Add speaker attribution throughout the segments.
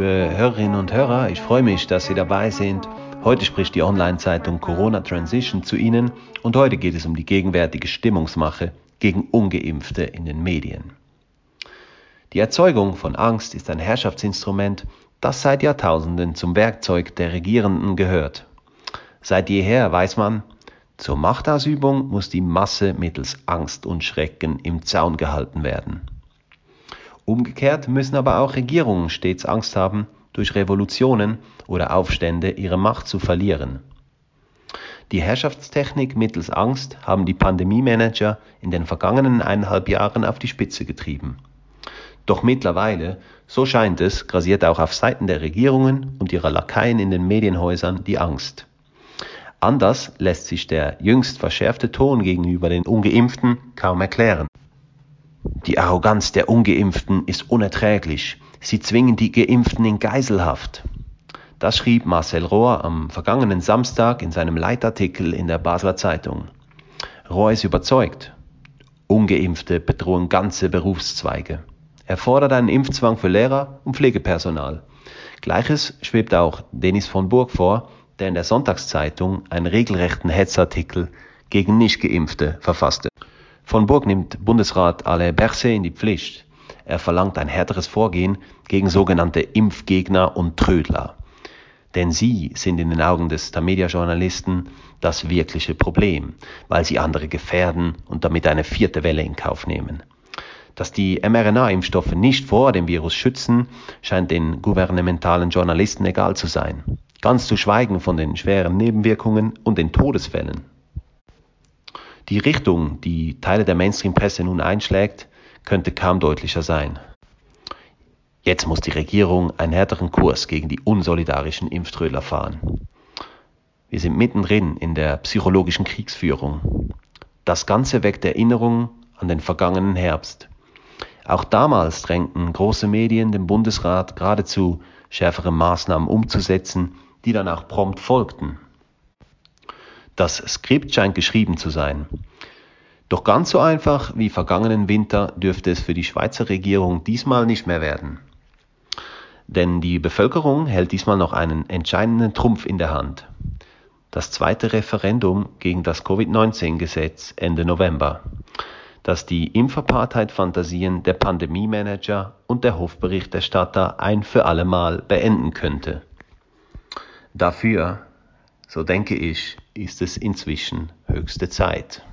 Speaker 1: liebe Hörerinnen und Hörer, ich freue mich, dass Sie dabei sind. Heute spricht die Online-Zeitung Corona Transition zu Ihnen und heute geht es um die gegenwärtige Stimmungsmache gegen ungeimpfte in den Medien. Die Erzeugung von Angst ist ein Herrschaftsinstrument, das seit Jahrtausenden zum Werkzeug der Regierenden gehört. Seit jeher weiß man, zur Machtausübung muss die Masse mittels Angst und Schrecken im Zaun gehalten werden. Umgekehrt müssen aber auch Regierungen stets Angst haben, durch Revolutionen oder Aufstände ihre Macht zu verlieren. Die Herrschaftstechnik mittels Angst haben die Pandemiemanager in den vergangenen eineinhalb Jahren auf die Spitze getrieben. Doch mittlerweile, so scheint es, grasiert auch auf Seiten der Regierungen und ihrer Lakaien in den Medienhäusern die Angst. Anders lässt sich der jüngst verschärfte Ton gegenüber den ungeimpften kaum erklären. Die Arroganz der ungeimpften ist unerträglich. Sie zwingen die Geimpften in Geiselhaft. Das schrieb Marcel Rohr am vergangenen Samstag in seinem Leitartikel in der Basler Zeitung. Rohr ist überzeugt. Ungeimpfte bedrohen ganze Berufszweige. Er fordert einen Impfzwang für Lehrer und Pflegepersonal. Gleiches schwebt auch Denis von Burg vor, der in der Sonntagszeitung einen regelrechten Hetzartikel gegen Nichtgeimpfte verfasste. Von Burg nimmt Bundesrat Alain Berset in die Pflicht. Er verlangt ein härteres Vorgehen gegen sogenannte Impfgegner und Trödler. Denn sie sind in den Augen des Tamedia-Journalisten das wirkliche Problem, weil sie andere gefährden und damit eine vierte Welle in Kauf nehmen. Dass die mRNA-Impfstoffe nicht vor dem Virus schützen, scheint den gouvernementalen Journalisten egal zu sein. Ganz zu schweigen von den schweren Nebenwirkungen und den Todesfällen. Die Richtung, die Teile der Mainstream-Presse nun einschlägt, könnte kaum deutlicher sein. Jetzt muss die Regierung einen härteren Kurs gegen die unsolidarischen Impftrödler fahren. Wir sind mittendrin in der psychologischen Kriegsführung. Das Ganze weckt Erinnerungen an den vergangenen Herbst. Auch damals drängten große Medien den Bundesrat geradezu, schärfere Maßnahmen umzusetzen, die dann auch prompt folgten. Das Skript scheint geschrieben zu sein. Doch ganz so einfach wie vergangenen Winter dürfte es für die Schweizer Regierung diesmal nicht mehr werden. Denn die Bevölkerung hält diesmal noch einen entscheidenden Trumpf in der Hand. Das zweite Referendum gegen das Covid-19-Gesetz Ende November das die Impfapartheid-Fantasien der Pandemiemanager und der Hofberichterstatter ein für allemal beenden könnte. Dafür, so denke ich, ist es inzwischen höchste Zeit.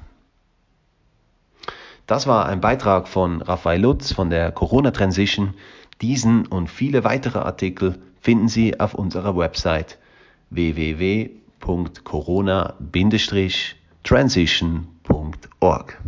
Speaker 1: Das war ein Beitrag von Raphael Lutz von der Corona Transition. Diesen und viele weitere Artikel finden Sie auf unserer Website www.corona-transition.org.